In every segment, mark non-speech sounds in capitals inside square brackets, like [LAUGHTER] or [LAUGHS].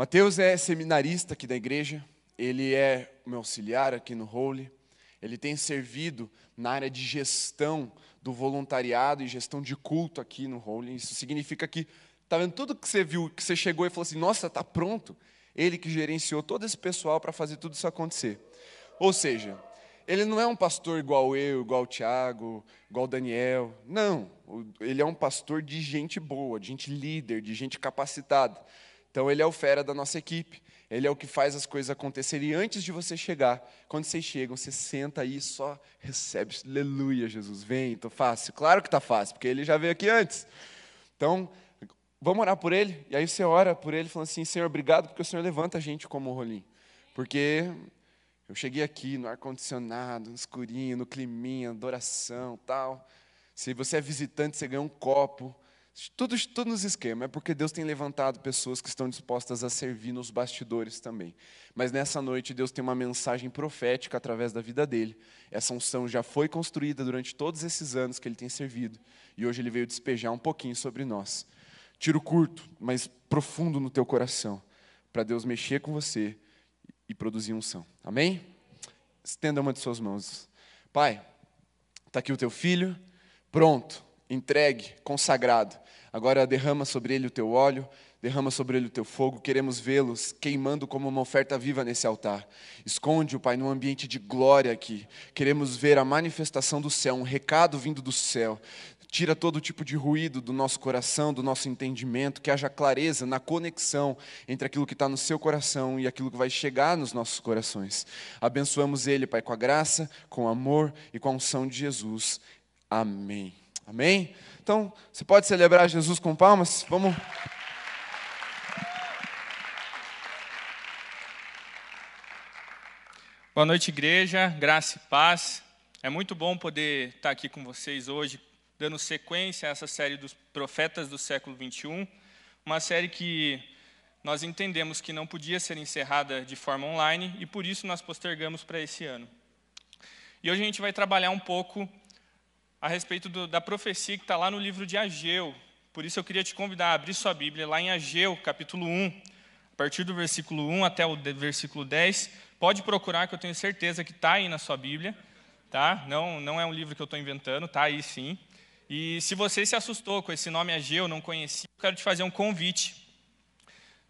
Mateus é seminarista aqui da igreja, ele é meu auxiliar aqui no Holy, ele tem servido na área de gestão do voluntariado e gestão de culto aqui no Holy. Isso significa que, tá vendo tudo que você viu, que você chegou e falou assim: nossa, está pronto. Ele que gerenciou todo esse pessoal para fazer tudo isso acontecer. Ou seja, ele não é um pastor igual eu, igual o Tiago, igual o Daniel. Não, ele é um pastor de gente boa, de gente líder, de gente capacitada. Então ele é o fera da nossa equipe. Ele é o que faz as coisas acontecerem. E antes de você chegar, quando vocês chegam, você senta aí e só recebe. Aleluia, Jesus, vem, estou fácil. Claro que está fácil, porque ele já veio aqui antes. Então, vamos orar por ele? E aí você ora por ele, falando assim: Senhor, obrigado, porque o Senhor levanta a gente como rolim. Porque eu cheguei aqui no ar-condicionado, no escurinho, no climinha, adoração tal. Se você é visitante, você ganha um copo. Tudo, tudo nos esquemas, é porque Deus tem levantado pessoas que estão dispostas a servir nos bastidores também. Mas nessa noite, Deus tem uma mensagem profética através da vida dele. Essa unção já foi construída durante todos esses anos que ele tem servido. E hoje ele veio despejar um pouquinho sobre nós. Tiro curto, mas profundo no teu coração, para Deus mexer com você e produzir unção. Amém? Estenda uma de suas mãos. Pai, está aqui o teu filho, pronto, entregue, consagrado. Agora derrama sobre ele o teu óleo, derrama sobre ele o teu fogo. Queremos vê-los queimando como uma oferta viva nesse altar. Esconde o Pai num ambiente de glória aqui. Queremos ver a manifestação do céu, um recado vindo do céu. Tira todo tipo de ruído do nosso coração, do nosso entendimento, que haja clareza na conexão entre aquilo que está no seu coração e aquilo que vai chegar nos nossos corações. Abençoamos Ele, Pai, com a graça, com o amor e com a unção de Jesus. Amém. Amém? Então, você pode celebrar Jesus com palmas? Vamos. Boa noite, igreja, graça e paz. É muito bom poder estar aqui com vocês hoje, dando sequência a essa série dos profetas do século 21, uma série que nós entendemos que não podia ser encerrada de forma online e por isso nós postergamos para esse ano. E hoje a gente vai trabalhar um pouco a respeito do, da profecia que está lá no livro de Ageu. Por isso eu queria te convidar a abrir sua Bíblia lá em Ageu, capítulo 1, a partir do versículo 1 até o versículo 10. Pode procurar, que eu tenho certeza que está aí na sua Bíblia. Tá? Não, não é um livro que eu estou inventando, está aí sim. E se você se assustou com esse nome Ageu, não conhecia, eu quero te fazer um convite.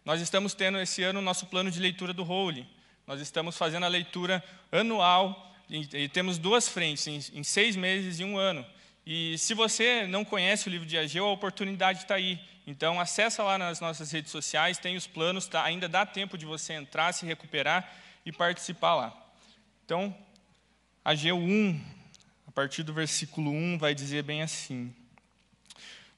Nós estamos tendo esse ano o nosso plano de leitura do Holy. Nós estamos fazendo a leitura anual e, temos duas frentes, em, em, seis meses e um ano. E se você não conhece o livro de Ageu, a oportunidade está aí. Então, acessa lá nas nossas redes sociais, tem os planos, tá? ainda dá tempo de você entrar, se recuperar e participar lá. Então, Ageu 1, a partir do versículo 1, vai dizer bem assim.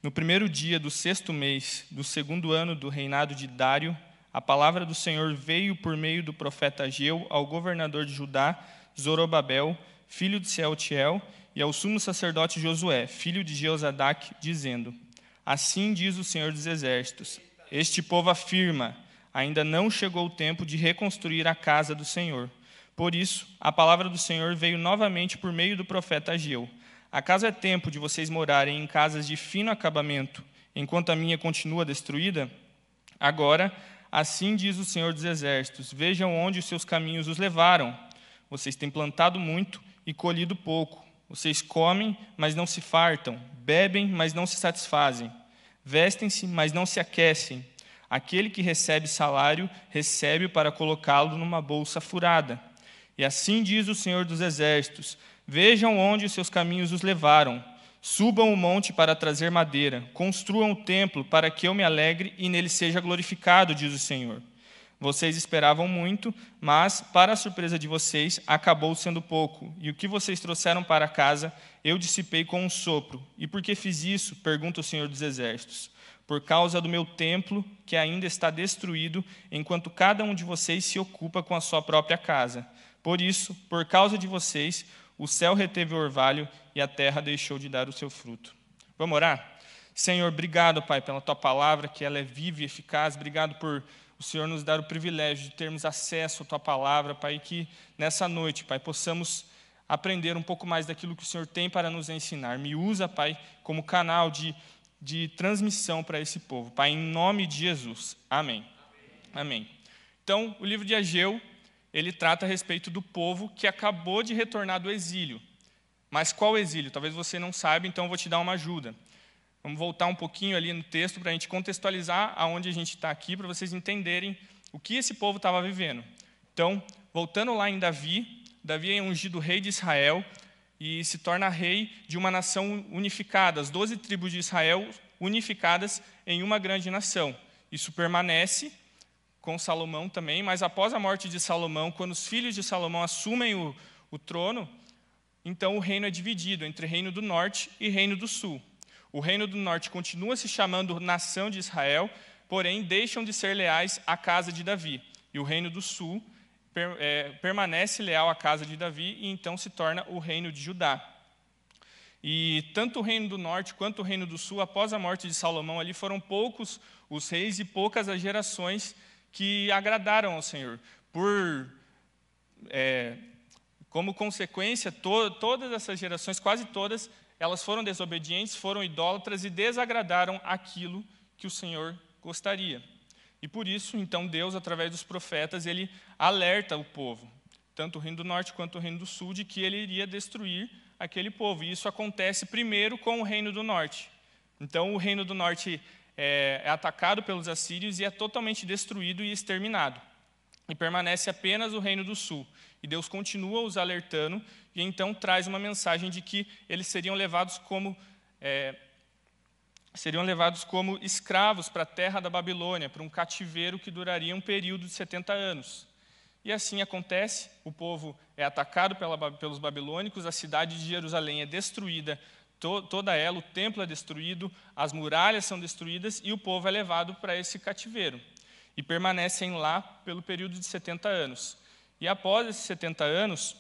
No primeiro dia do sexto mês do segundo ano do reinado de Dário, a palavra do Senhor veio por meio do profeta Ageu ao governador de Judá, Zorobabel, filho de Sealtiel, e ao sumo sacerdote Josué, filho de Jeozadak, dizendo: Assim diz o Senhor dos Exércitos: Este povo afirma: ainda não chegou o tempo de reconstruir a casa do Senhor. Por isso, a palavra do Senhor veio novamente por meio do profeta Ageu. Acaso é tempo de vocês morarem em casas de fino acabamento, enquanto a minha continua destruída? Agora, assim diz o Senhor dos Exércitos: Vejam onde os seus caminhos os levaram. Vocês têm plantado muito e colhido pouco. Vocês comem, mas não se fartam. Bebem, mas não se satisfazem. Vestem-se, mas não se aquecem. Aquele que recebe salário, recebe para colocá-lo numa bolsa furada. E assim diz o Senhor dos Exércitos: Vejam onde os seus caminhos os levaram. Subam o monte para trazer madeira. Construam o templo para que eu me alegre e nele seja glorificado, diz o Senhor. Vocês esperavam muito, mas, para a surpresa de vocês, acabou sendo pouco. E o que vocês trouxeram para casa, eu dissipei com um sopro. E por que fiz isso? pergunta o Senhor dos Exércitos. Por causa do meu templo, que ainda está destruído, enquanto cada um de vocês se ocupa com a sua própria casa. Por isso, por causa de vocês, o céu reteve o orvalho e a terra deixou de dar o seu fruto. Vamos orar? Senhor, obrigado, Pai, pela tua palavra, que ela é viva e eficaz. Obrigado por o Senhor nos dar o privilégio de termos acesso à Tua palavra, Pai, que nessa noite, Pai, possamos aprender um pouco mais daquilo que o Senhor tem para nos ensinar. Me usa, Pai, como canal de, de transmissão para esse povo. Pai, em nome de Jesus. Amém. Amém. Então, o livro de Ageu, ele trata a respeito do povo que acabou de retornar do exílio. Mas qual exílio? Talvez você não saiba, então eu vou te dar uma ajuda. Vamos voltar um pouquinho ali no texto para a gente contextualizar aonde a gente está aqui, para vocês entenderem o que esse povo estava vivendo. Então, voltando lá em Davi, Davi é ungido rei de Israel e se torna rei de uma nação unificada, as doze tribos de Israel unificadas em uma grande nação. Isso permanece com Salomão também, mas após a morte de Salomão, quando os filhos de Salomão assumem o, o trono, então o reino é dividido entre reino do norte e reino do sul. O reino do norte continua se chamando nação de Israel, porém deixam de ser leais à casa de Davi. E o reino do sul per, é, permanece leal à casa de Davi e então se torna o reino de Judá. E tanto o reino do norte quanto o reino do sul, após a morte de Salomão, ali foram poucos os reis e poucas as gerações que agradaram ao Senhor. Por é, como consequência, to, todas essas gerações, quase todas, elas foram desobedientes, foram idólatras e desagradaram aquilo que o Senhor gostaria. E por isso, então, Deus, através dos profetas, ele alerta o povo, tanto o reino do norte quanto o reino do sul, de que ele iria destruir aquele povo. E isso acontece primeiro com o reino do norte. Então, o reino do norte é, é atacado pelos assírios e é totalmente destruído e exterminado. E permanece apenas o reino do sul. E Deus continua os alertando e então traz uma mensagem de que eles seriam levados como é, seriam levados como escravos para a terra da Babilônia, para um cativeiro que duraria um período de 70 anos. E assim acontece, o povo é atacado pela, pelos babilônicos, a cidade de Jerusalém é destruída, to, toda ela, o templo é destruído, as muralhas são destruídas e o povo é levado para esse cativeiro. E permanecem lá pelo período de 70 anos. E após esses 70 anos,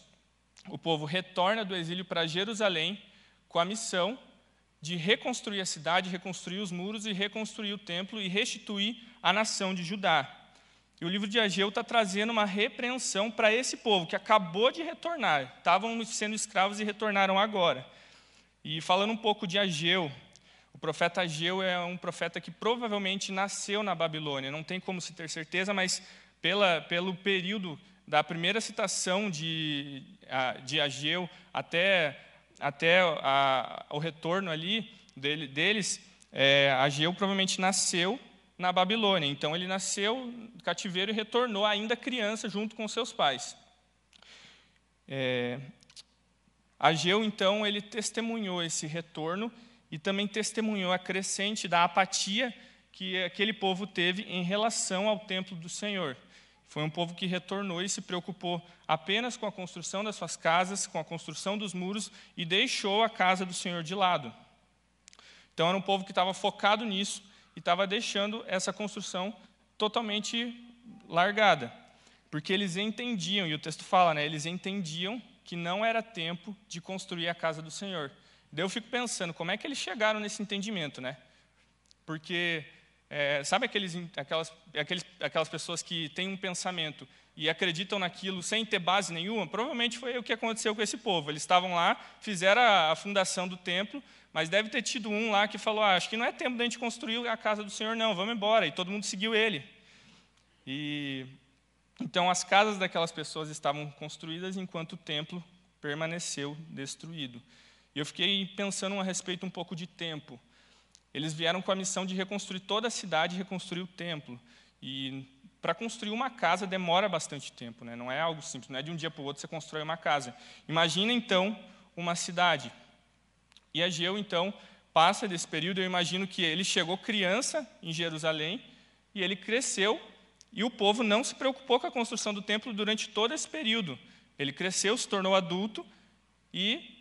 o povo retorna do exílio para Jerusalém com a missão de reconstruir a cidade, reconstruir os muros e reconstruir o templo e restituir a nação de Judá. E o livro de Ageu está trazendo uma repreensão para esse povo que acabou de retornar, estavam sendo escravos e retornaram agora. E falando um pouco de Ageu, o profeta Ageu é um profeta que provavelmente nasceu na Babilônia, não tem como se ter certeza, mas pela, pelo período da primeira citação de, de Ageu até, até a, o retorno ali dele, deles, é, Ageu provavelmente nasceu na Babilônia. Então ele nasceu no cativeiro e retornou ainda criança junto com seus pais. É, Ageu, então, ele testemunhou esse retorno e também testemunhou a crescente da apatia que aquele povo teve em relação ao templo do Senhor. Foi um povo que retornou e se preocupou apenas com a construção das suas casas, com a construção dos muros e deixou a casa do Senhor de lado. Então era um povo que estava focado nisso e estava deixando essa construção totalmente largada, porque eles entendiam, e o texto fala, né, eles entendiam que não era tempo de construir a casa do Senhor. Daí eu fico pensando, como é que eles chegaram nesse entendimento, né? Porque é, sabe aqueles, aquelas, aqueles, aquelas pessoas que têm um pensamento e acreditam naquilo sem ter base nenhuma? Provavelmente foi o que aconteceu com esse povo. Eles estavam lá, fizeram a, a fundação do templo, mas deve ter tido um lá que falou: ah, acho que não é tempo da gente construir a casa do Senhor, não, vamos embora. E todo mundo seguiu ele. E então as casas daquelas pessoas estavam construídas enquanto o templo permaneceu destruído. E eu fiquei pensando a respeito um pouco de tempo. Eles vieram com a missão de reconstruir toda a cidade, reconstruir o templo. E para construir uma casa demora bastante tempo, né? não é algo simples, não é de um dia para o outro você constrói uma casa. Imagina então uma cidade. E Ageu, então, passa desse período, eu imagino que ele chegou criança em Jerusalém e ele cresceu e o povo não se preocupou com a construção do templo durante todo esse período. Ele cresceu, se tornou adulto e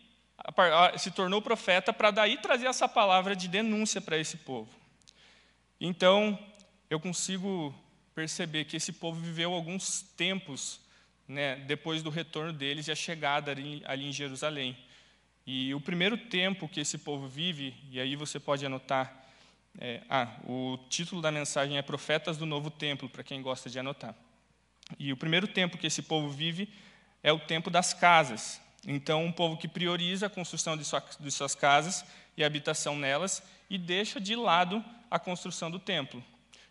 se tornou profeta para daí trazer essa palavra de denúncia para esse povo. Então, eu consigo perceber que esse povo viveu alguns tempos né, depois do retorno deles e a chegada ali, ali em Jerusalém. E o primeiro tempo que esse povo vive, e aí você pode anotar, é, ah, o título da mensagem é Profetas do Novo Templo, para quem gosta de anotar. E o primeiro tempo que esse povo vive é o tempo das casas. Então, um povo que prioriza a construção de, sua, de suas casas e habitação nelas e deixa de lado a construção do templo.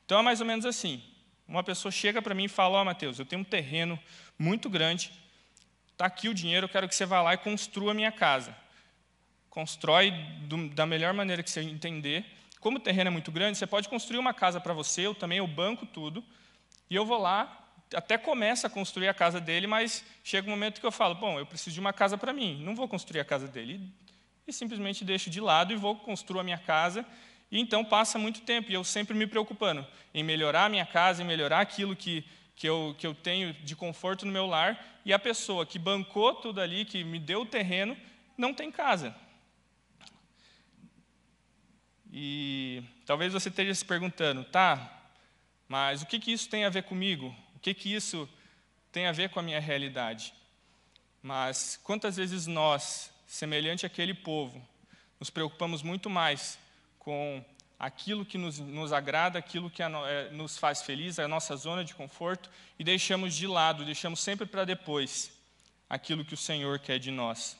Então, é mais ou menos assim: uma pessoa chega para mim e fala: Ó, oh, Mateus, eu tenho um terreno muito grande, está aqui o dinheiro, eu quero que você vá lá e construa a minha casa. Constrói do, da melhor maneira que você entender. Como o terreno é muito grande, você pode construir uma casa para você, eu também, eu banco tudo, e eu vou lá, até começa a construir a casa dele, mas chega um momento que eu falo: Bom, eu preciso de uma casa para mim, não vou construir a casa dele. E simplesmente deixo de lado e vou construir a minha casa e então passa muito tempo, e eu sempre me preocupando em melhorar a minha casa, em melhorar aquilo que, que, eu, que eu tenho de conforto no meu lar, e a pessoa que bancou tudo ali, que me deu o terreno, não tem casa. E talvez você esteja se perguntando, tá, mas o que, que isso tem a ver comigo? Que, que isso tem a ver com a minha realidade? Mas quantas vezes nós, semelhante àquele povo, nos preocupamos muito mais com aquilo que nos, nos agrada, aquilo que a, é, nos faz feliz, a nossa zona de conforto, e deixamos de lado, deixamos sempre para depois aquilo que o Senhor quer de nós.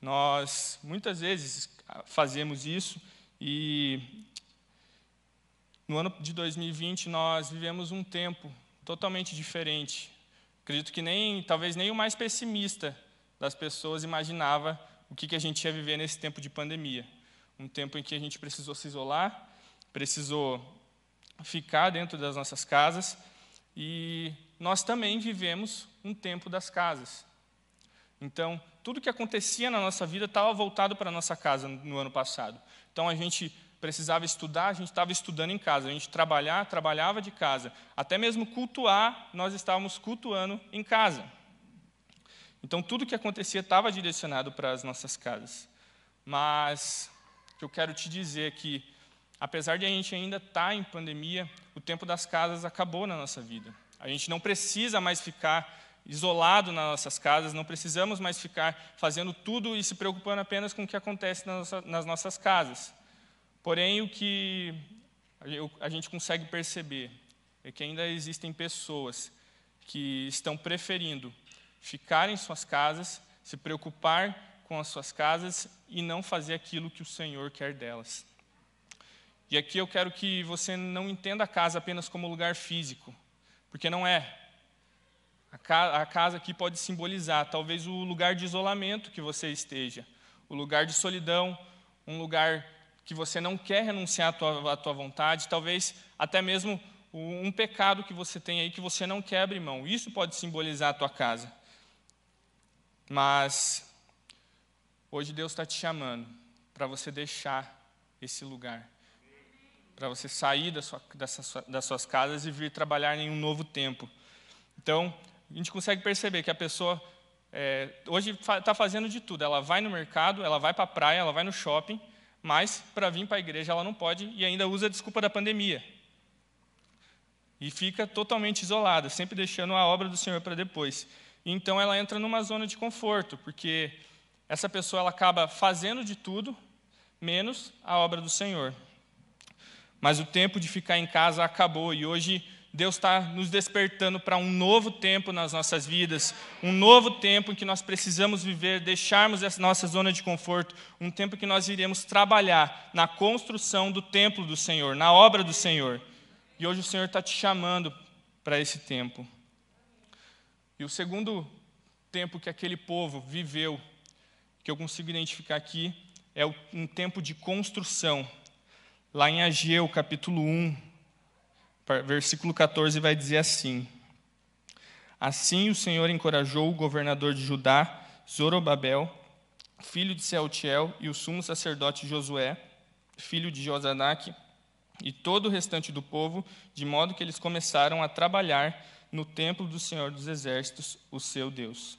Nós muitas vezes fazemos isso e no ano de 2020 nós vivemos um tempo totalmente diferente. Acredito que nem, talvez nem o mais pessimista das pessoas imaginava o que, que a gente ia viver nesse tempo de pandemia um tempo em que a gente precisou se isolar, precisou ficar dentro das nossas casas e nós também vivemos um tempo das casas. Então, tudo que acontecia na nossa vida estava voltado para a nossa casa no ano passado. Então, a gente precisava estudar, a gente estava estudando em casa, a gente trabalhar, trabalhava de casa. Até mesmo cultuar, nós estávamos cultuando em casa. Então, tudo que acontecia estava direcionado para as nossas casas. Mas que eu quero te dizer que, apesar de a gente ainda estar tá em pandemia, o tempo das casas acabou na nossa vida. A gente não precisa mais ficar isolado nas nossas casas, não precisamos mais ficar fazendo tudo e se preocupando apenas com o que acontece nas nossas casas. Porém, o que a gente consegue perceber é que ainda existem pessoas que estão preferindo ficar em suas casas, se preocupar com as suas casas e não fazer aquilo que o Senhor quer delas. E aqui eu quero que você não entenda a casa apenas como lugar físico, porque não é. A casa aqui pode simbolizar talvez o lugar de isolamento que você esteja, o lugar de solidão, um lugar que você não quer renunciar à tua, à tua vontade, talvez até mesmo um pecado que você tem aí que você não quer abrir mão. Isso pode simbolizar a tua casa. Mas Hoje Deus está te chamando para você deixar esse lugar, para você sair da sua, das suas casas e vir trabalhar em um novo tempo. Então, a gente consegue perceber que a pessoa é, hoje está fazendo de tudo. Ela vai no mercado, ela vai para a praia, ela vai no shopping, mas para vir para a igreja ela não pode e ainda usa a desculpa da pandemia. E fica totalmente isolada, sempre deixando a obra do Senhor para depois. Então ela entra numa zona de conforto, porque essa pessoa ela acaba fazendo de tudo, menos a obra do Senhor. Mas o tempo de ficar em casa acabou e hoje Deus está nos despertando para um novo tempo nas nossas vidas, um novo tempo em que nós precisamos viver, deixarmos essa nossa zona de conforto, um tempo em que nós iremos trabalhar na construção do templo do Senhor, na obra do Senhor. E hoje o Senhor está te chamando para esse tempo. E o segundo tempo que aquele povo viveu que eu consigo identificar aqui é um tempo de construção. Lá em Ageu, capítulo 1, versículo 14, vai dizer assim: Assim o Senhor encorajou o governador de Judá, Zorobabel, filho de Sealtiel, e o sumo sacerdote Josué, filho de Josadaque, e todo o restante do povo, de modo que eles começaram a trabalhar no templo do Senhor dos Exércitos, o seu Deus.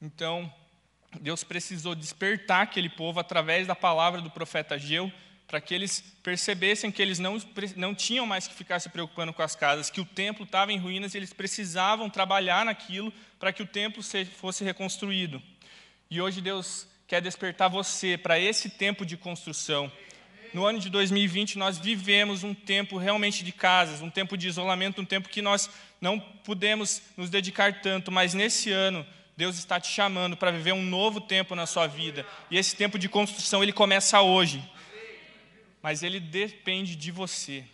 Então, Deus precisou despertar aquele povo através da palavra do profeta Ageu, para que eles percebessem que eles não, não tinham mais que ficar se preocupando com as casas, que o templo estava em ruínas e eles precisavam trabalhar naquilo para que o templo fosse reconstruído. E hoje Deus quer despertar você para esse tempo de construção. No ano de 2020, nós vivemos um tempo realmente de casas, um tempo de isolamento, um tempo que nós não pudemos nos dedicar tanto, mas nesse ano Deus está te chamando para viver um novo tempo na sua vida. E esse tempo de construção, ele começa hoje. Mas ele depende de você.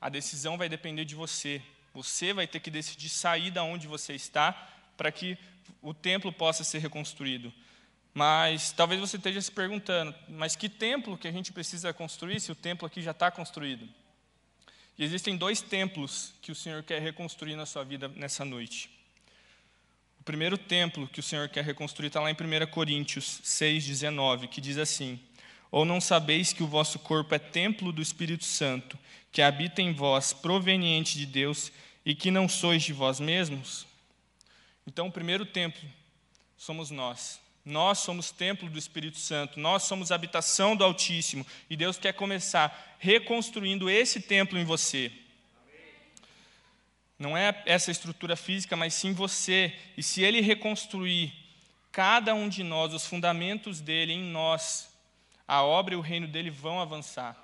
A decisão vai depender de você. Você vai ter que decidir sair da onde você está para que o templo possa ser reconstruído. Mas talvez você esteja se perguntando, mas que templo que a gente precisa construir se o templo aqui já está construído? E existem dois templos que o Senhor quer reconstruir na sua vida nessa noite. O primeiro templo que o Senhor quer reconstruir está lá em 1 Coríntios 6,19, que diz assim: Ou não sabeis que o vosso corpo é templo do Espírito Santo, que habita em vós, proveniente de Deus, e que não sois de vós mesmos? Então, o primeiro templo somos nós. Nós somos templo do Espírito Santo, nós somos habitação do Altíssimo, e Deus quer começar reconstruindo esse templo em você. Não é essa estrutura física, mas sim você. E se Ele reconstruir cada um de nós, os fundamentos dele em nós, a obra e o reino dele vão avançar.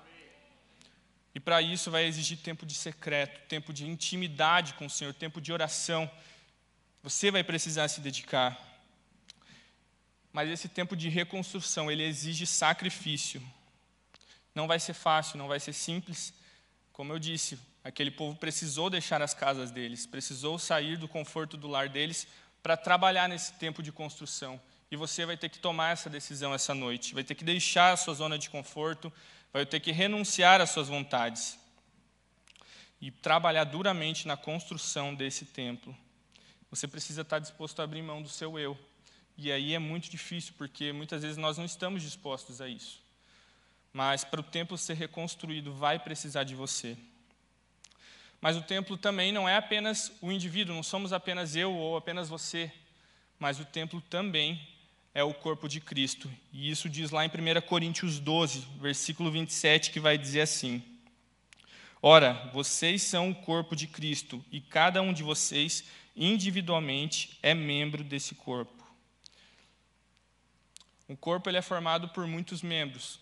E para isso vai exigir tempo de secreto, tempo de intimidade com o Senhor, tempo de oração. Você vai precisar se dedicar. Mas esse tempo de reconstrução, ele exige sacrifício. Não vai ser fácil, não vai ser simples. Como eu disse, aquele povo precisou deixar as casas deles, precisou sair do conforto do lar deles para trabalhar nesse tempo de construção. E você vai ter que tomar essa decisão essa noite. Vai ter que deixar a sua zona de conforto, vai ter que renunciar às suas vontades e trabalhar duramente na construção desse templo. Você precisa estar disposto a abrir mão do seu eu, e aí é muito difícil, porque muitas vezes nós não estamos dispostos a isso. Mas para o templo ser reconstruído, vai precisar de você. Mas o templo também não é apenas o indivíduo, não somos apenas eu ou apenas você, mas o templo também é o corpo de Cristo. E isso diz lá em 1 Coríntios 12, versículo 27, que vai dizer assim: Ora, vocês são o corpo de Cristo, e cada um de vocês, individualmente, é membro desse corpo. O corpo ele é formado por muitos membros.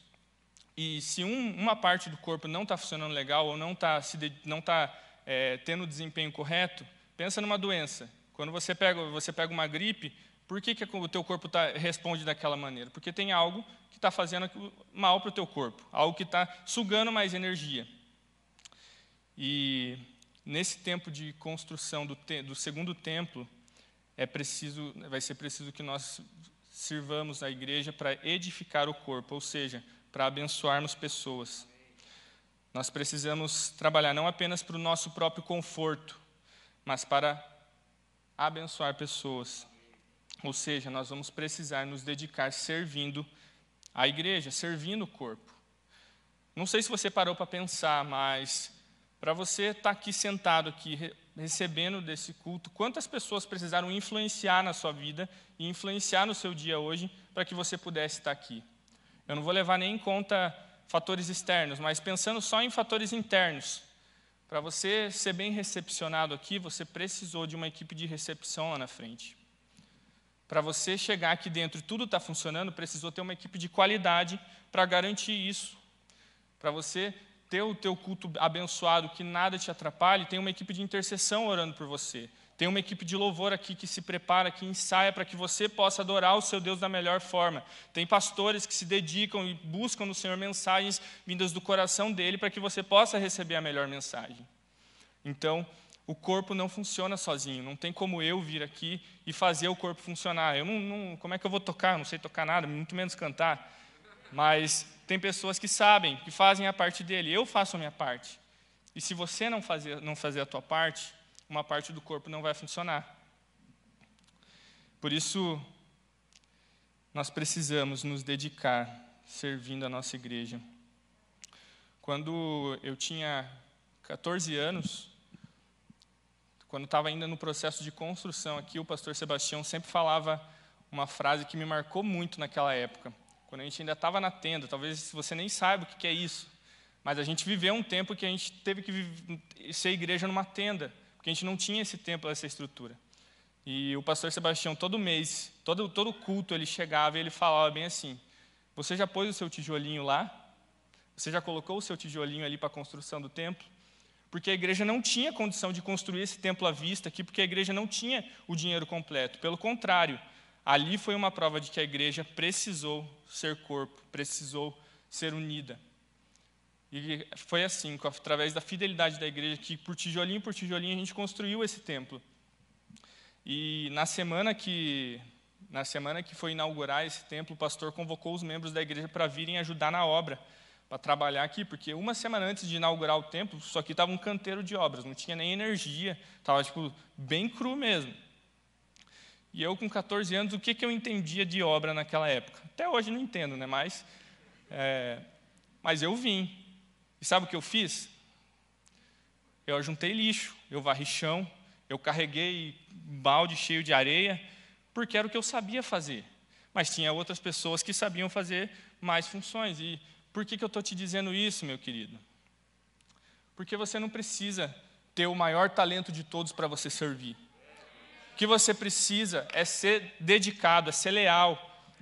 E se um, uma parte do corpo não está funcionando legal ou não está não tá, é, tendo o desempenho correto, pensa numa doença. Quando você pega, você pega uma gripe, por que, que o teu corpo tá, responde daquela maneira? Porque tem algo que está fazendo mal para o teu corpo, algo que está sugando mais energia. E nesse tempo de construção do, te, do segundo templo, é preciso, vai ser preciso que nós sirvamos a igreja para edificar o corpo, ou seja, para abençoarmos pessoas. Nós precisamos trabalhar não apenas para o nosso próprio conforto, mas para abençoar pessoas. Ou seja, nós vamos precisar nos dedicar servindo a igreja, servindo o corpo. Não sei se você parou para pensar, mas para você estar tá aqui sentado aqui recebendo desse culto, quantas pessoas precisaram influenciar na sua vida e influenciar no seu dia hoje para que você pudesse estar aqui. Eu não vou levar nem em conta fatores externos, mas pensando só em fatores internos. Para você ser bem recepcionado aqui, você precisou de uma equipe de recepção lá na frente. Para você chegar aqui dentro e tudo está funcionando, precisou ter uma equipe de qualidade para garantir isso. Para você ter o teu culto abençoado, que nada te atrapalhe, tem uma equipe de intercessão orando por você. Tem uma equipe de louvor aqui que se prepara, que ensaia para que você possa adorar o seu Deus da melhor forma. Tem pastores que se dedicam e buscam no Senhor mensagens vindas do coração dele para que você possa receber a melhor mensagem. Então, o corpo não funciona sozinho. Não tem como eu vir aqui e fazer o corpo funcionar. Eu não, não como é que eu vou tocar? Eu não sei tocar nada, muito menos cantar. Mas tem pessoas que sabem, que fazem a parte dele. Eu faço a minha parte. E se você não fazer, não fazer a tua parte, uma parte do corpo não vai funcionar. Por isso, nós precisamos nos dedicar servindo a nossa igreja. Quando eu tinha 14 anos, quando estava ainda no processo de construção aqui, o pastor Sebastião sempre falava uma frase que me marcou muito naquela época quando a gente ainda estava na tenda. Talvez você nem saiba o que é isso, mas a gente viveu um tempo que a gente teve que ser igreja numa tenda, porque a gente não tinha esse tempo, essa estrutura. E o pastor Sebastião, todo mês, todo, todo culto, ele chegava e ele falava bem assim: Você já pôs o seu tijolinho lá? Você já colocou o seu tijolinho ali para a construção do templo? porque a igreja não tinha condição de construir esse templo à vista aqui, porque a igreja não tinha o dinheiro completo. Pelo contrário, ali foi uma prova de que a igreja precisou ser corpo, precisou ser unida. E foi assim, através da fidelidade da igreja, que por tijolinho por tijolinho a gente construiu esse templo. E na semana que na semana que foi inaugurar esse templo, o pastor convocou os membros da igreja para virem ajudar na obra, para trabalhar aqui, porque uma semana antes de inaugurar o templo, só aqui estava um canteiro de obras, não tinha nem energia, estava tipo bem cru mesmo. E eu com 14 anos, o que, que eu entendia de obra naquela época? Até hoje não entendo, né? Mas, é, mas eu vim. E sabe o que eu fiz? Eu juntei lixo, eu varri chão, eu carreguei balde cheio de areia, porque era o que eu sabia fazer. Mas tinha outras pessoas que sabiam fazer mais funções. E por que, que eu estou te dizendo isso, meu querido? Porque você não precisa ter o maior talento de todos para você servir. O que você precisa é ser dedicado, é ser leal,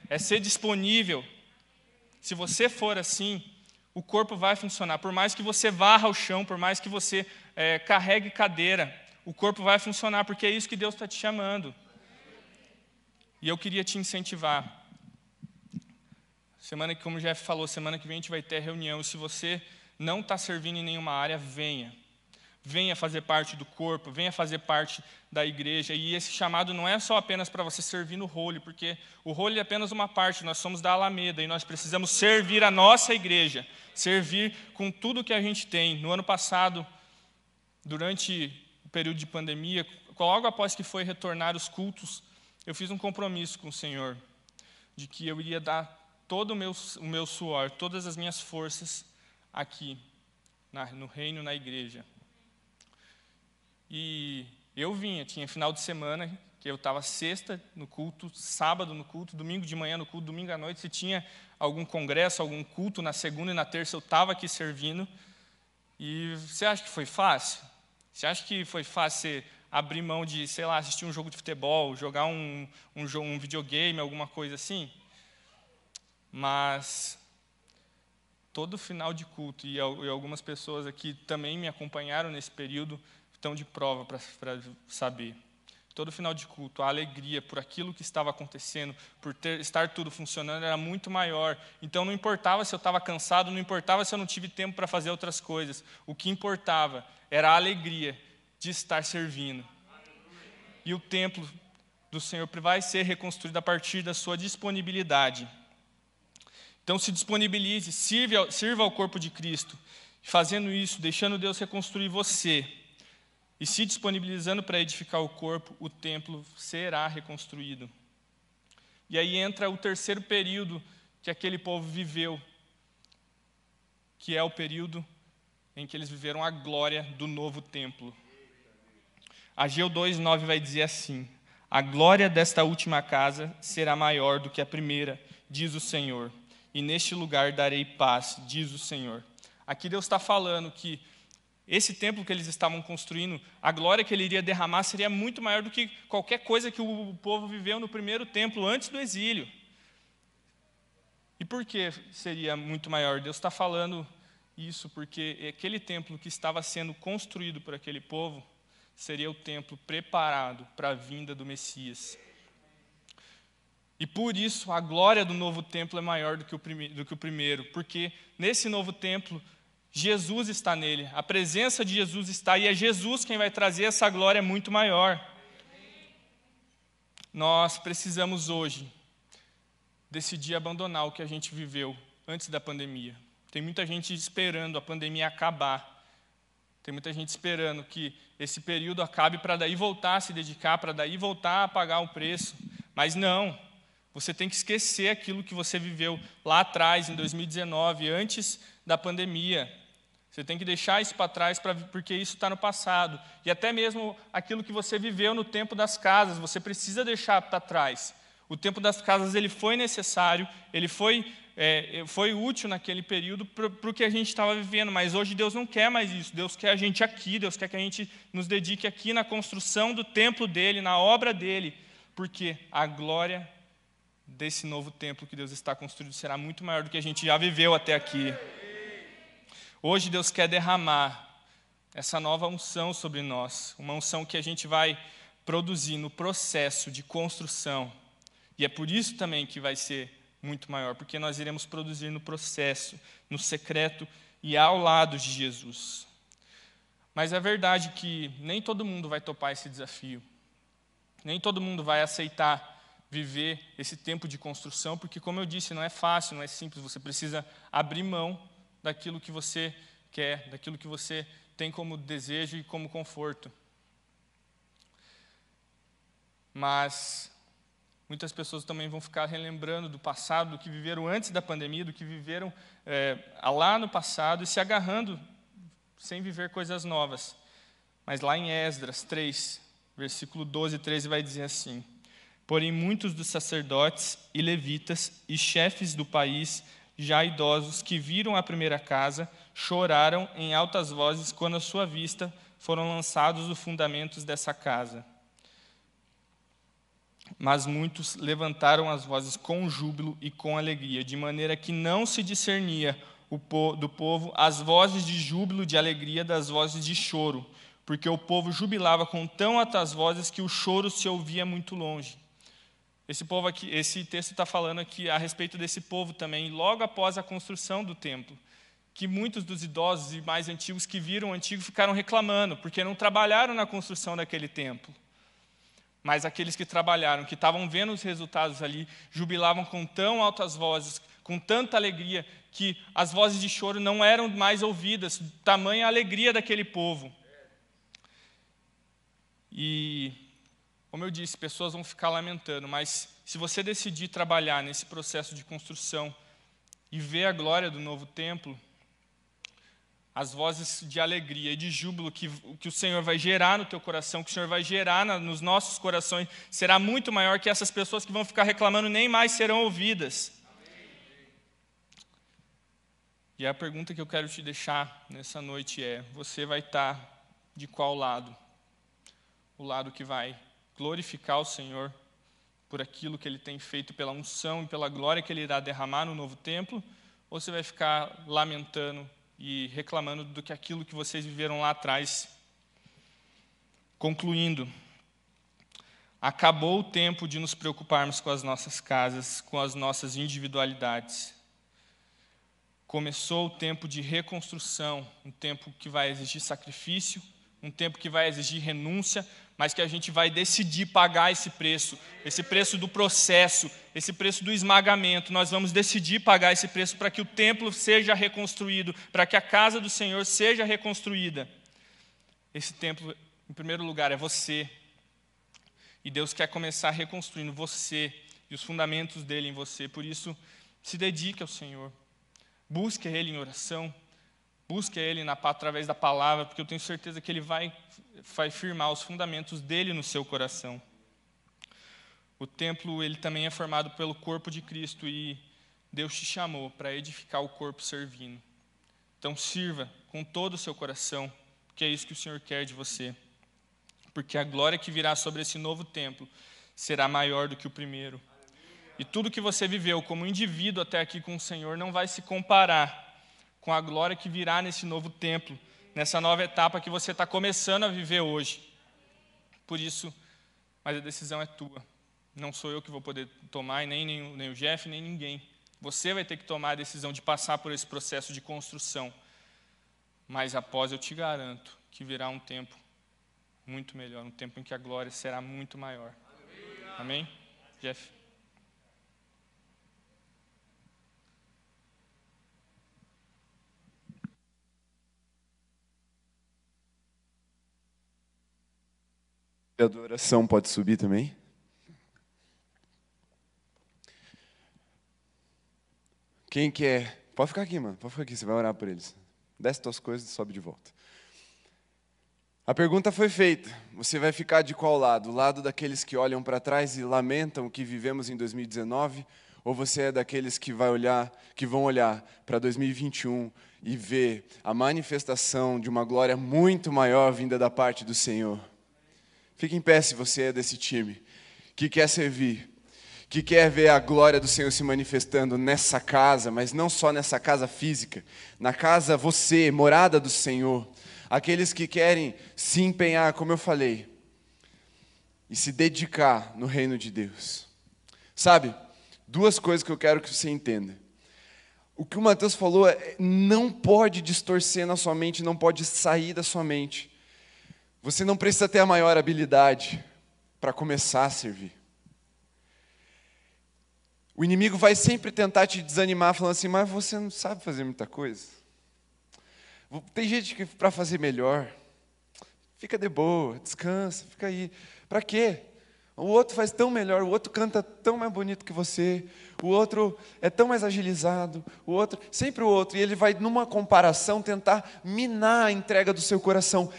é ser disponível. Se você for assim, o corpo vai funcionar. Por mais que você varra o chão, por mais que você é, carregue cadeira, o corpo vai funcionar, porque é isso que Deus está te chamando. E eu queria te incentivar. Semana que, como o Jeff falou, semana que vem a gente vai ter reunião. Se você não está servindo em nenhuma área, venha. Venha fazer parte do corpo, venha fazer parte da igreja. E esse chamado não é só apenas para você servir no role, porque o role é apenas uma parte, nós somos da Alameda e nós precisamos servir a nossa igreja, servir com tudo que a gente tem. No ano passado, durante o período de pandemia, logo após que foi retornar os cultos, eu fiz um compromisso com o Senhor de que eu iria dar todo o meu, o meu suor, todas as minhas forças aqui, na, no reino, na igreja. E eu vinha, tinha final de semana, que eu estava sexta no culto, sábado no culto, domingo de manhã no culto, domingo à noite, se tinha algum congresso, algum culto, na segunda e na terça eu estava aqui servindo. E você acha que foi fácil? Você acha que foi fácil abrir mão de, sei lá, assistir um jogo de futebol, jogar um, um, um videogame, alguma coisa assim? Mas todo final de culto, e algumas pessoas aqui também me acompanharam nesse período, estão de prova para saber. Todo final de culto, a alegria por aquilo que estava acontecendo, por ter, estar tudo funcionando, era muito maior. Então não importava se eu estava cansado, não importava se eu não tive tempo para fazer outras coisas. O que importava era a alegria de estar servindo. E o templo do Senhor vai ser reconstruído a partir da sua disponibilidade. Então se disponibilize, sirva ao corpo de Cristo. Fazendo isso, deixando Deus reconstruir você e se disponibilizando para edificar o corpo, o templo será reconstruído. E aí entra o terceiro período que aquele povo viveu, que é o período em que eles viveram a glória do novo templo. Ageu 2:9 vai dizer assim: A glória desta última casa será maior do que a primeira, diz o Senhor e neste lugar darei paz, diz o Senhor. Aqui Deus está falando que esse templo que eles estavam construindo, a glória que ele iria derramar seria muito maior do que qualquer coisa que o povo viveu no primeiro templo, antes do exílio. E por que seria muito maior? Deus está falando isso porque aquele templo que estava sendo construído por aquele povo seria o templo preparado para a vinda do Messias. E por isso a glória do novo templo é maior do que, o do que o primeiro, porque nesse novo templo Jesus está nele, a presença de Jesus está, e é Jesus quem vai trazer essa glória muito maior. Nós precisamos hoje decidir abandonar o que a gente viveu antes da pandemia. Tem muita gente esperando a pandemia acabar. Tem muita gente esperando que esse período acabe para daí voltar a se dedicar, para daí voltar a pagar o preço. Mas não, você tem que esquecer aquilo que você viveu lá atrás, em 2019, antes da pandemia. Você tem que deixar isso para trás, pra, porque isso está no passado. E até mesmo aquilo que você viveu no tempo das casas, você precisa deixar para trás. O tempo das casas ele foi necessário, ele foi, é, foi útil naquele período para o que a gente estava vivendo, mas hoje Deus não quer mais isso. Deus quer a gente aqui, Deus quer que a gente nos dedique aqui na construção do templo dele, na obra dele, porque a glória desse novo templo que Deus está construindo será muito maior do que a gente já viveu até aqui. Hoje Deus quer derramar essa nova unção sobre nós, uma unção que a gente vai produzir no processo de construção. E é por isso também que vai ser muito maior, porque nós iremos produzir no processo, no secreto e ao lado de Jesus. Mas é verdade que nem todo mundo vai topar esse desafio. Nem todo mundo vai aceitar viver esse tempo de construção, porque, como eu disse, não é fácil, não é simples. Você precisa abrir mão daquilo que você quer, daquilo que você tem como desejo e como conforto. Mas muitas pessoas também vão ficar relembrando do passado, do que viveram antes da pandemia, do que viveram é, lá no passado e se agarrando sem viver coisas novas. Mas lá em Esdras 3, versículo 12 e 13 vai dizer assim: Porém, muitos dos sacerdotes e levitas e chefes do país, já idosos, que viram a primeira casa, choraram em altas vozes quando à sua vista foram lançados os fundamentos dessa casa. Mas muitos levantaram as vozes com júbilo e com alegria, de maneira que não se discernia do povo as vozes de júbilo, de alegria, das vozes de choro, porque o povo jubilava com tão altas vozes que o choro se ouvia muito longe. Esse povo aqui, esse texto está falando aqui a respeito desse povo também, logo após a construção do templo, que muitos dos idosos e mais antigos que viram o antigo ficaram reclamando, porque não trabalharam na construção daquele templo. Mas aqueles que trabalharam, que estavam vendo os resultados ali, jubilavam com tão altas vozes, com tanta alegria, que as vozes de choro não eram mais ouvidas, tamanha alegria daquele povo. E, como eu disse, pessoas vão ficar lamentando, mas se você decidir trabalhar nesse processo de construção e ver a glória do novo templo, as vozes de alegria e de júbilo que, que o Senhor vai gerar no teu coração, que o Senhor vai gerar na, nos nossos corações, será muito maior que essas pessoas que vão ficar reclamando, nem mais serão ouvidas. E a pergunta que eu quero te deixar nessa noite é: você vai estar de qual lado? O lado que vai glorificar o Senhor por aquilo que ele tem feito, pela unção e pela glória que ele irá derramar no novo templo? Ou você vai ficar lamentando e reclamando do que aquilo que vocês viveram lá atrás? Concluindo, acabou o tempo de nos preocuparmos com as nossas casas, com as nossas individualidades começou o tempo de reconstrução, um tempo que vai exigir sacrifício, um tempo que vai exigir renúncia, mas que a gente vai decidir pagar esse preço, esse preço do processo, esse preço do esmagamento. Nós vamos decidir pagar esse preço para que o templo seja reconstruído, para que a casa do Senhor seja reconstruída. Esse templo, em primeiro lugar, é você. E Deus quer começar reconstruindo você e os fundamentos dele em você. Por isso, se dedique ao Senhor. Busque Ele em oração, busque Ele na, através da palavra, porque eu tenho certeza que Ele vai, vai firmar os fundamentos dele no seu coração. O templo ele também é formado pelo corpo de Cristo e Deus te chamou para edificar o corpo servindo. Então sirva com todo o seu coração, porque é isso que o Senhor quer de você. Porque a glória que virá sobre esse novo templo será maior do que o primeiro. E tudo que você viveu como indivíduo até aqui com o Senhor não vai se comparar com a glória que virá nesse novo templo, nessa nova etapa que você está começando a viver hoje. Por isso, mas a decisão é tua. Não sou eu que vou poder tomar, nem, nem, nem o Jeff, nem ninguém. Você vai ter que tomar a decisão de passar por esse processo de construção. Mas após eu te garanto que virá um tempo muito melhor, um tempo em que a glória será muito maior. Amém? Jeff? A adoração pode subir também. Quem quer. Pode ficar aqui, mano. Pode ficar aqui, você vai orar por eles. Desce tuas coisas e sobe de volta. A pergunta foi feita. Você vai ficar de qual lado? O lado daqueles que olham para trás e lamentam o que vivemos em 2019? Ou você é daqueles que vai olhar, que vão olhar para 2021 e ver a manifestação de uma glória muito maior vinda da parte do Senhor? Fique em pé se você é desse time, que quer servir, que quer ver a glória do Senhor se manifestando nessa casa, mas não só nessa casa física, na casa você, morada do Senhor, aqueles que querem se empenhar, como eu falei, e se dedicar no reino de Deus. Sabe, duas coisas que eu quero que você entenda. O que o Mateus falou é, não pode distorcer na sua mente, não pode sair da sua mente. Você não precisa ter a maior habilidade para começar a servir. O inimigo vai sempre tentar te desanimar, falando assim: mas você não sabe fazer muita coisa. Tem gente que para fazer melhor, fica de boa, descansa, fica aí. Para quê? O outro faz tão melhor, o outro canta tão mais bonito que você, o outro é tão mais agilizado, o outro, sempre o outro, e ele vai numa comparação tentar minar a entrega do seu coração.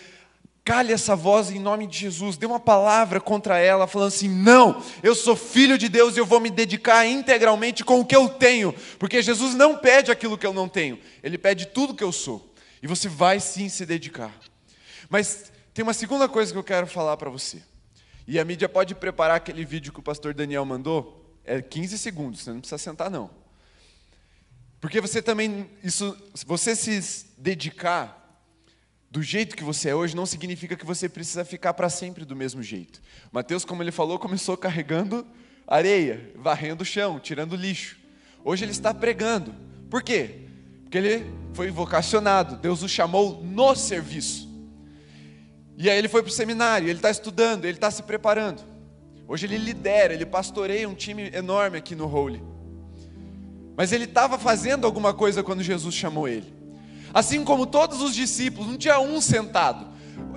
Cale essa voz em nome de Jesus, dê uma palavra contra ela, falando assim: não, eu sou filho de Deus e eu vou me dedicar integralmente com o que eu tenho, porque Jesus não pede aquilo que eu não tenho, ele pede tudo que eu sou, e você vai sim se dedicar. Mas tem uma segunda coisa que eu quero falar para você. E a mídia pode preparar aquele vídeo que o pastor Daniel mandou, é 15 segundos, você não precisa sentar não. Porque você também, isso, você se dedicar do jeito que você é hoje não significa que você precisa ficar para sempre do mesmo jeito. Mateus, como ele falou, começou carregando areia, varrendo o chão, tirando lixo. Hoje ele está pregando. Por quê? Porque ele foi vocacionado, Deus o chamou no serviço. E aí ele foi para o seminário, ele está estudando, ele está se preparando. Hoje ele lidera, ele pastoreia um time enorme aqui no Holy. Mas ele estava fazendo alguma coisa quando Jesus chamou ele. Assim como todos os discípulos, não tinha um sentado.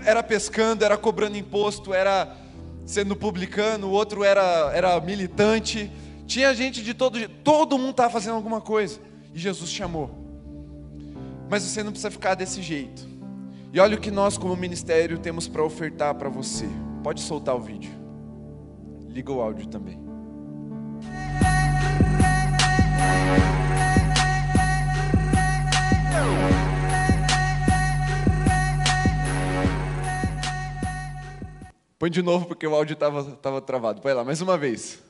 Era pescando, era cobrando imposto, era sendo publicano, o outro era, era militante. Tinha gente de todo jeito, todo mundo estava fazendo alguma coisa. E Jesus chamou. Mas você não precisa ficar desse jeito. E olha o que nós, como ministério, temos para ofertar para você. Pode soltar o vídeo. Liga o áudio também. Põe de novo porque o áudio estava tava travado. Põe lá, mais uma vez.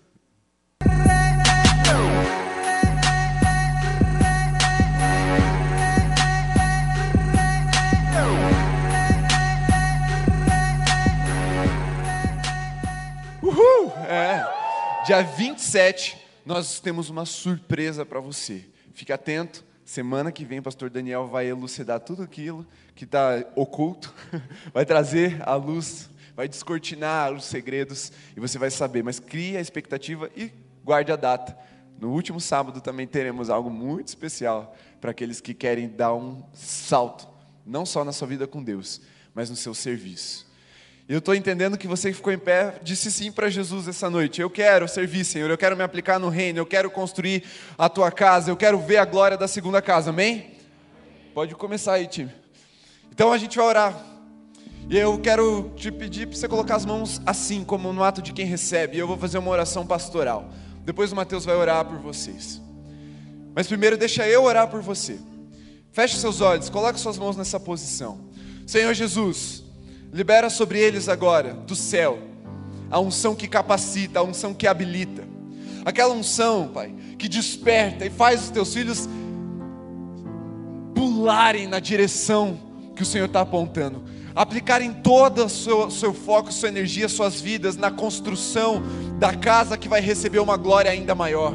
Uhul! É. Dia 27, nós temos uma surpresa para você. Fique atento. Semana que vem, o pastor Daniel vai elucidar tudo aquilo que está oculto, [LAUGHS] vai trazer à luz, vai descortinar os segredos e você vai saber. Mas crie a expectativa e guarde a data. No último sábado também teremos algo muito especial para aqueles que querem dar um salto, não só na sua vida com Deus, mas no seu serviço. Eu estou entendendo que você que ficou em pé disse sim para Jesus essa noite. Eu quero servir, Senhor. Eu quero me aplicar no reino. Eu quero construir a tua casa. Eu quero ver a glória da segunda casa. Amém? Pode começar aí, time. Então a gente vai orar. E eu quero te pedir para você colocar as mãos assim, como no ato de quem recebe. E eu vou fazer uma oração pastoral. Depois o Mateus vai orar por vocês. Mas primeiro deixa eu orar por você. Feche seus olhos, coloque suas mãos nessa posição. Senhor Jesus, Libera sobre eles agora, do céu, a unção que capacita, a unção que habilita. Aquela unção, Pai, que desperta e faz os teus filhos pularem na direção que o Senhor está apontando. Aplicarem todo o seu, seu foco, sua energia, suas vidas na construção da casa que vai receber uma glória ainda maior.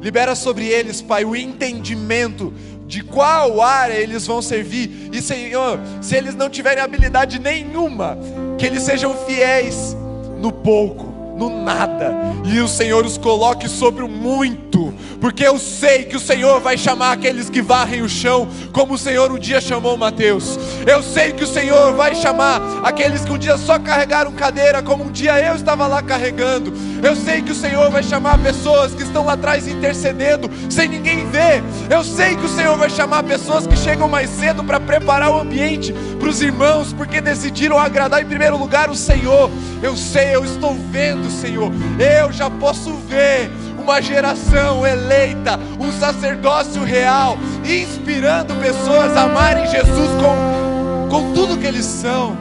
Libera sobre eles, Pai, o entendimento de qual área eles vão servir. E Senhor, se eles não tiverem habilidade nenhuma, que eles sejam fiéis no pouco, no nada, e o Senhor os coloque sobre o muito, porque eu sei que o Senhor vai chamar aqueles que varrem o chão, como o Senhor um dia chamou Mateus. Eu sei que o Senhor vai chamar aqueles que um dia só carregaram cadeira, como um dia eu estava lá carregando. Eu sei que o Senhor vai chamar pessoas que estão lá atrás intercedendo, sem ninguém ver. Eu sei que o Senhor vai chamar pessoas que chegam mais cedo para preparar o ambiente para os irmãos, porque decidiram agradar em primeiro lugar o Senhor. Eu sei, eu estou vendo, Senhor. Eu já posso ver uma geração eleita, um sacerdócio real, inspirando pessoas a amarem Jesus com, com tudo que eles são.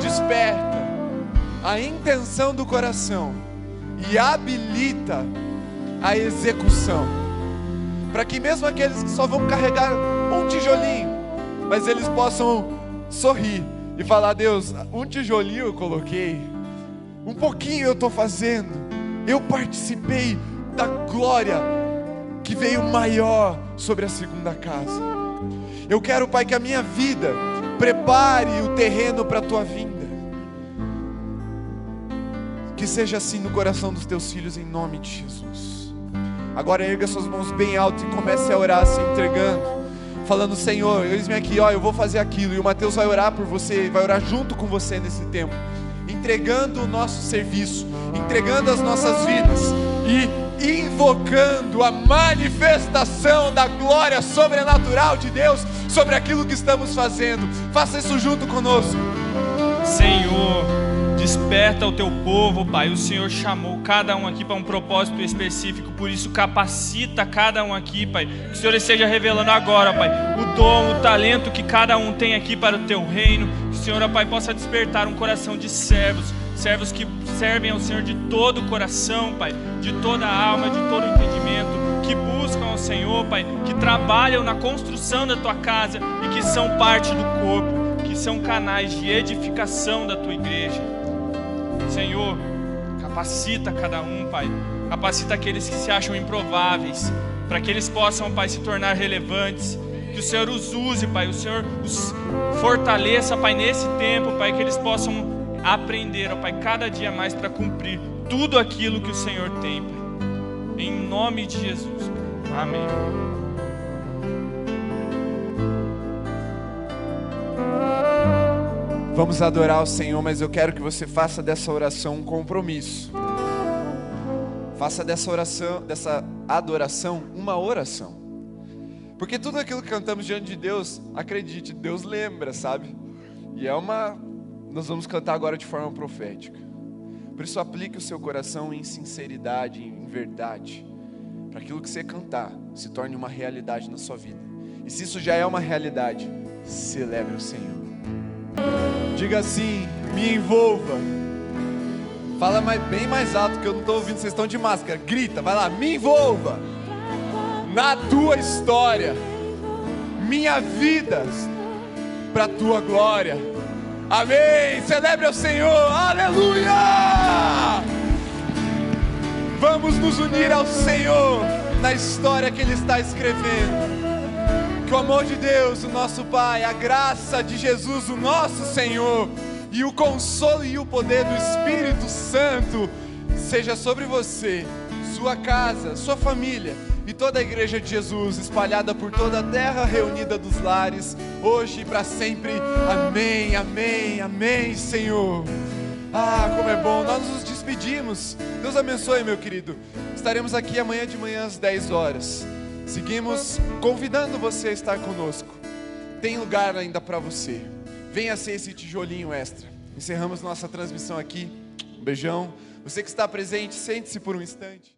Desperta a intenção do coração e habilita a execução, para que mesmo aqueles que só vão carregar um tijolinho, mas eles possam sorrir e falar: Deus, um tijolinho eu coloquei, um pouquinho eu estou fazendo, eu participei da glória que veio maior sobre a segunda casa. Eu quero, Pai, que a minha vida prepare o terreno para a tua vinda. Que seja assim no coração dos teus filhos, em nome de Jesus. Agora erga suas mãos bem alto e comece a orar, se entregando, falando: Senhor, eis-me aqui, ó, eu vou fazer aquilo. E o Mateus vai orar por você, vai orar junto com você nesse tempo, entregando o nosso serviço, entregando as nossas vidas e invocando a manifestação da glória sobrenatural de Deus sobre aquilo que estamos fazendo. Faça isso junto conosco. Senhor, desperta o teu povo, Pai. O Senhor chamou cada um aqui para um propósito específico, por isso capacita cada um aqui, Pai. Que o Senhor esteja revelando agora, Pai, o dom, o talento que cada um tem aqui para o teu reino. Que o Senhor, Pai, possa despertar um coração de servos servos que servem ao Senhor de todo o coração, Pai, de toda a alma, de todo o entendimento, que buscam ao Senhor, Pai, que trabalham na construção da tua casa e que são parte do corpo, que são canais de edificação da tua igreja. Senhor, capacita cada um, Pai, capacita aqueles que se acham improváveis, para que eles possam, Pai, se tornar relevantes. Que o Senhor os use, Pai, o Senhor os fortaleça, Pai, nesse tempo, Pai, que eles possam aprender, ó Pai, cada dia mais para cumprir tudo aquilo que o Senhor tem, Pai. Em nome de Jesus. Amém. Vamos adorar o Senhor, mas eu quero que você faça dessa oração um compromisso. Faça dessa oração, dessa adoração, uma oração. Porque tudo aquilo que cantamos diante de Deus, acredite, Deus lembra, sabe? E é uma nós vamos cantar agora de forma profética. Por isso, aplique o seu coração em sinceridade, em verdade, para aquilo que você cantar se torne uma realidade na sua vida. E se isso já é uma realidade, celebre o Senhor. Diga assim: me envolva. Fala mais, bem mais alto que eu não estou ouvindo, vocês estão de máscara. Grita, vai lá, me envolva na tua história, minha vida para tua glória. Amém. Celebre ao Senhor. Aleluia. Vamos nos unir ao Senhor na história que Ele está escrevendo. O amor de Deus, o nosso Pai, a graça de Jesus, o nosso Senhor, e o consolo e o poder do Espírito Santo seja sobre você, sua casa, sua família e toda a igreja de Jesus espalhada por toda a terra, reunida dos lares, hoje e para sempre. Amém, amém, amém, Senhor. Ah, como é bom, nós nos despedimos. Deus abençoe, meu querido. Estaremos aqui amanhã de manhã às 10 horas. Seguimos convidando você a estar conosco. Tem lugar ainda para você. Venha ser esse tijolinho extra. Encerramos nossa transmissão aqui. Um beijão. Você que está presente, sente-se por um instante.